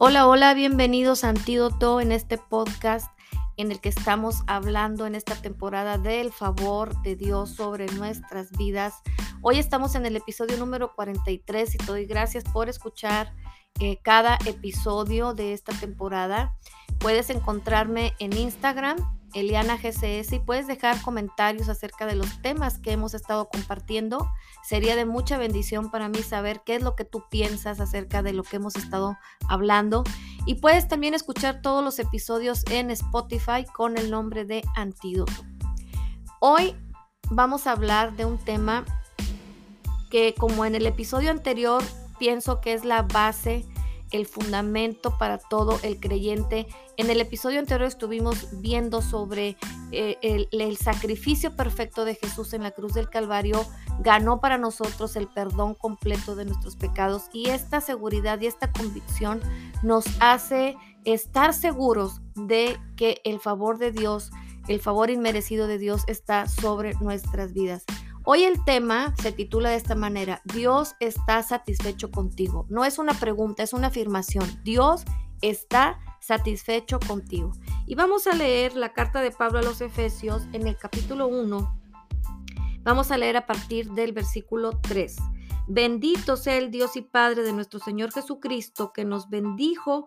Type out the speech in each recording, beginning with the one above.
Hola, hola, bienvenidos a Antídoto en este podcast en el que estamos hablando en esta temporada del favor de Dios sobre nuestras vidas. Hoy estamos en el episodio número 43 y te doy gracias por escuchar eh, cada episodio de esta temporada. Puedes encontrarme en Instagram Eliana GCS y puedes dejar comentarios acerca de los temas que hemos estado compartiendo. Sería de mucha bendición para mí saber qué es lo que tú piensas acerca de lo que hemos estado hablando. Y puedes también escuchar todos los episodios en Spotify con el nombre de Antídoto. Hoy vamos a hablar de un tema que como en el episodio anterior pienso que es la base el fundamento para todo el creyente. En el episodio anterior estuvimos viendo sobre eh, el, sacrificio perfecto de Jesús en la cruz del Calvario. Ganó para nosotros el perdón completo de nuestros pecados y esta seguridad y esta convicción nos hace estar seguros de que el favor de Dios, el favor inmerecido de Dios está sobre nuestras vidas. Hoy el tema se titula de esta manera, Dios está satisfecho contigo. No es una pregunta, es una afirmación. Dios está satisfecho contigo. Y vamos a leer la carta de Pablo a los Efesios en el capítulo 1. Vamos a leer a partir del versículo 3. Bendito sea el Dios y Padre de nuestro Señor Jesucristo, que nos bendijo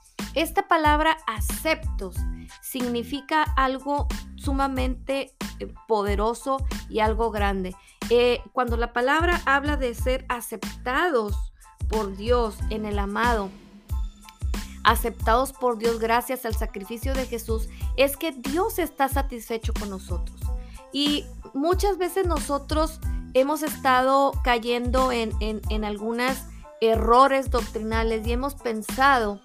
Esta palabra aceptos significa algo sumamente eh, poderoso y algo grande. Eh, cuando la palabra habla de ser aceptados por Dios en el amado, aceptados por Dios gracias al sacrificio de Jesús, es que Dios está satisfecho con nosotros. Y muchas veces nosotros hemos estado cayendo en, en, en algunos errores doctrinales y hemos pensado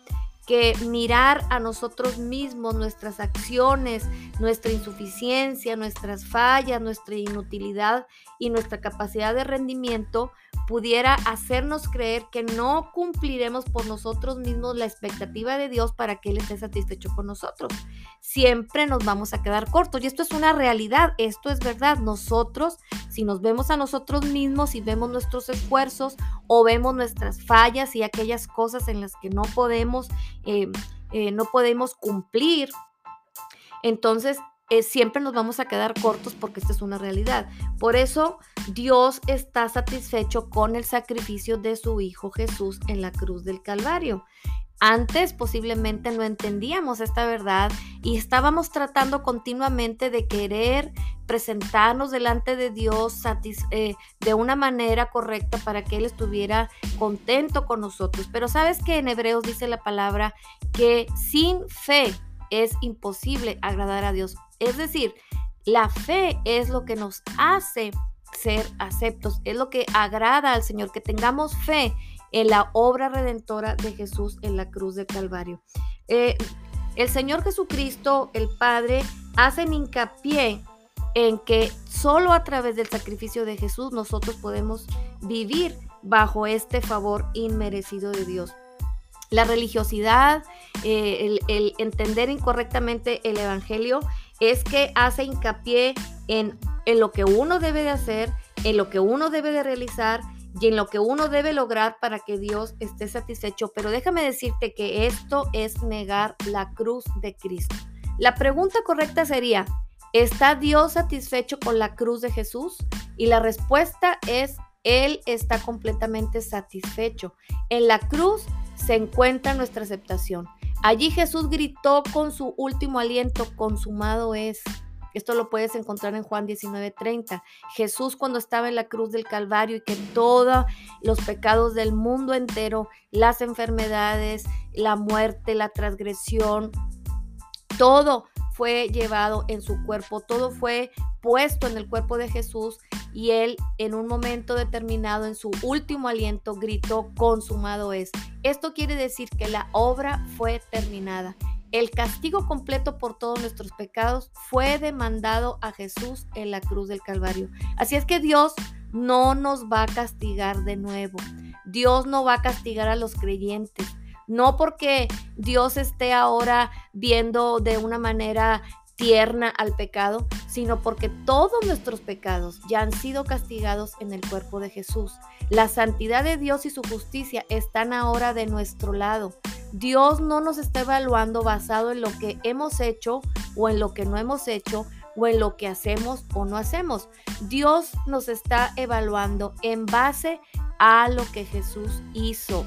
que mirar a nosotros mismos, nuestras acciones, nuestra insuficiencia, nuestras fallas, nuestra inutilidad y nuestra capacidad de rendimiento pudiera hacernos creer que no cumpliremos por nosotros mismos la expectativa de Dios para que Él esté satisfecho con nosotros. Siempre nos vamos a quedar cortos y esto es una realidad, esto es verdad. Nosotros, si nos vemos a nosotros mismos y vemos nuestros esfuerzos o vemos nuestras fallas y aquellas cosas en las que no podemos, eh, eh, no podemos cumplir, entonces eh, siempre nos vamos a quedar cortos porque esta es una realidad. Por eso Dios está satisfecho con el sacrificio de su Hijo Jesús en la cruz del Calvario. Antes posiblemente no entendíamos esta verdad y estábamos tratando continuamente de querer presentarnos delante de Dios eh, de una manera correcta para que Él estuviera contento con nosotros. Pero sabes que en Hebreos dice la palabra que sin fe es imposible agradar a Dios. Es decir, la fe es lo que nos hace ser aceptos, es lo que agrada al Señor, que tengamos fe en la obra redentora de Jesús en la cruz de Calvario. Eh, el Señor Jesucristo, el Padre, hacen hincapié en que solo a través del sacrificio de Jesús nosotros podemos vivir bajo este favor inmerecido de Dios. La religiosidad, eh, el, entender incorrectamente el Evangelio es que hace hincapié en, en lo que uno debe de hacer, en lo que uno debe de realizar y en lo que uno debe lograr para que Dios esté satisfecho. Pero déjame decirte que esto es negar la cruz de Cristo. La pregunta correcta sería, ¿está Dios satisfecho con la cruz de Jesús? Y la respuesta es, Él está completamente satisfecho. En la cruz se encuentra nuestra aceptación. Allí Jesús gritó con su último aliento, consumado es. Esto lo puedes encontrar en Juan 19:30. Jesús cuando estaba en la cruz del Calvario y que todos los pecados del mundo entero, las enfermedades, la muerte, la transgresión, todo fue llevado en su cuerpo, todo fue puesto en el cuerpo de Jesús y él en un momento determinado, en su último aliento, gritó, consumado es. Esto quiere decir que la obra fue terminada. El castigo completo por todos nuestros pecados fue demandado a Jesús en la cruz del Calvario. Así es que Dios no nos va a castigar de nuevo. Dios no va a castigar a los creyentes. No porque Dios esté ahora viendo de una manera tierna al pecado, sino porque todos nuestros pecados ya han sido castigados en el cuerpo de Jesús. La santidad de Dios y su justicia están ahora de nuestro lado. Dios no nos está evaluando basado en lo que hemos hecho o en lo que no hemos hecho o en lo que hacemos o no hacemos. Dios nos está evaluando en base a lo que Jesús hizo.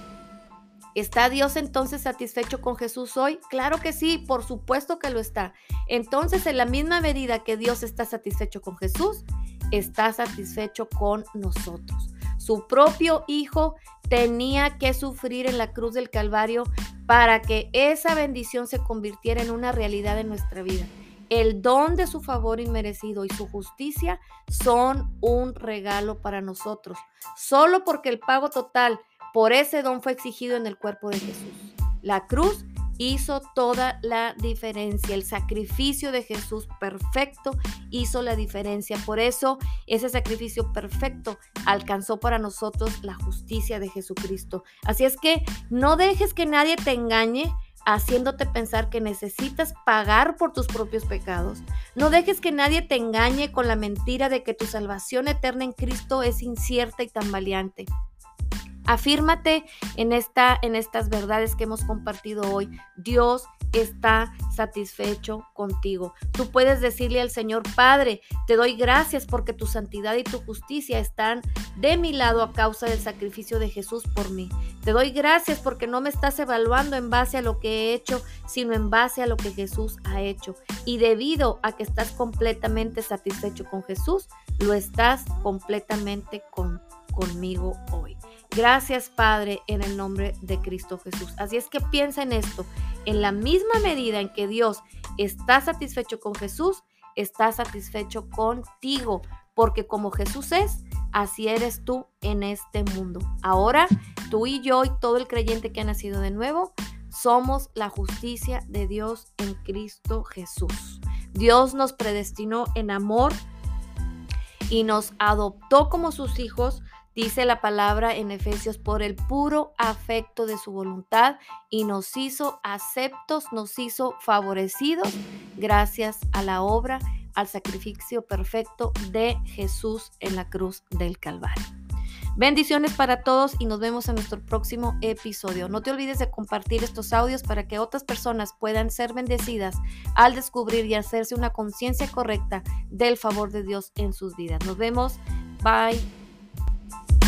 ¿Está Dios entonces satisfecho con Jesús hoy? Claro que sí, por supuesto que lo está. Entonces, en la misma medida que Dios está satisfecho con Jesús, está satisfecho con nosotros. Su propio Hijo tenía que sufrir en la cruz del Calvario para que esa bendición se convirtiera en una realidad en nuestra vida. El don de su favor inmerecido y su justicia son un regalo para nosotros, solo porque el pago total por ese don fue exigido en el cuerpo de Jesús. La cruz hizo toda la diferencia. El sacrificio de Jesús perfecto hizo la diferencia. Por eso ese sacrificio perfecto alcanzó para nosotros la justicia de Jesucristo. Así es que no dejes que nadie te engañe haciéndote pensar que necesitas pagar por tus propios pecados. No dejes que nadie te engañe con la mentira de que tu salvación eterna en Cristo es incierta y tan valiente. Afírmate en, esta, en estas verdades que hemos compartido hoy. Dios está satisfecho contigo. Tú puedes decirle al Señor, Padre, te doy gracias porque tu santidad y tu justicia están de mi lado a causa del sacrificio de Jesús por mí. Te doy gracias porque no me estás evaluando en base a lo que he hecho, sino en base a lo que Jesús ha hecho. Y debido a que estás completamente satisfecho con Jesús, lo estás completamente con, conmigo hoy. Gracias Padre en el nombre de Cristo Jesús. Así es que piensa en esto. En la misma medida en que Dios está satisfecho con Jesús, está satisfecho contigo. Porque como Jesús es, así eres tú en este mundo. Ahora, tú y yo y todo el creyente que ha nacido de nuevo, somos la justicia de Dios en Cristo Jesús. Dios nos predestinó en amor y nos adoptó como sus hijos Dice la palabra en Efesios, por el puro afecto de su voluntad y nos hizo aceptos, nos hizo favorecidos gracias a la obra, al sacrificio perfecto de Jesús en la cruz del Calvario. Bendiciones para todos y nos vemos en nuestro próximo episodio. No te olvides de compartir estos audios para que otras personas puedan ser bendecidas al descubrir y hacerse una conciencia correcta del favor de Dios en sus vidas. Nos vemos. Bye. Thank you.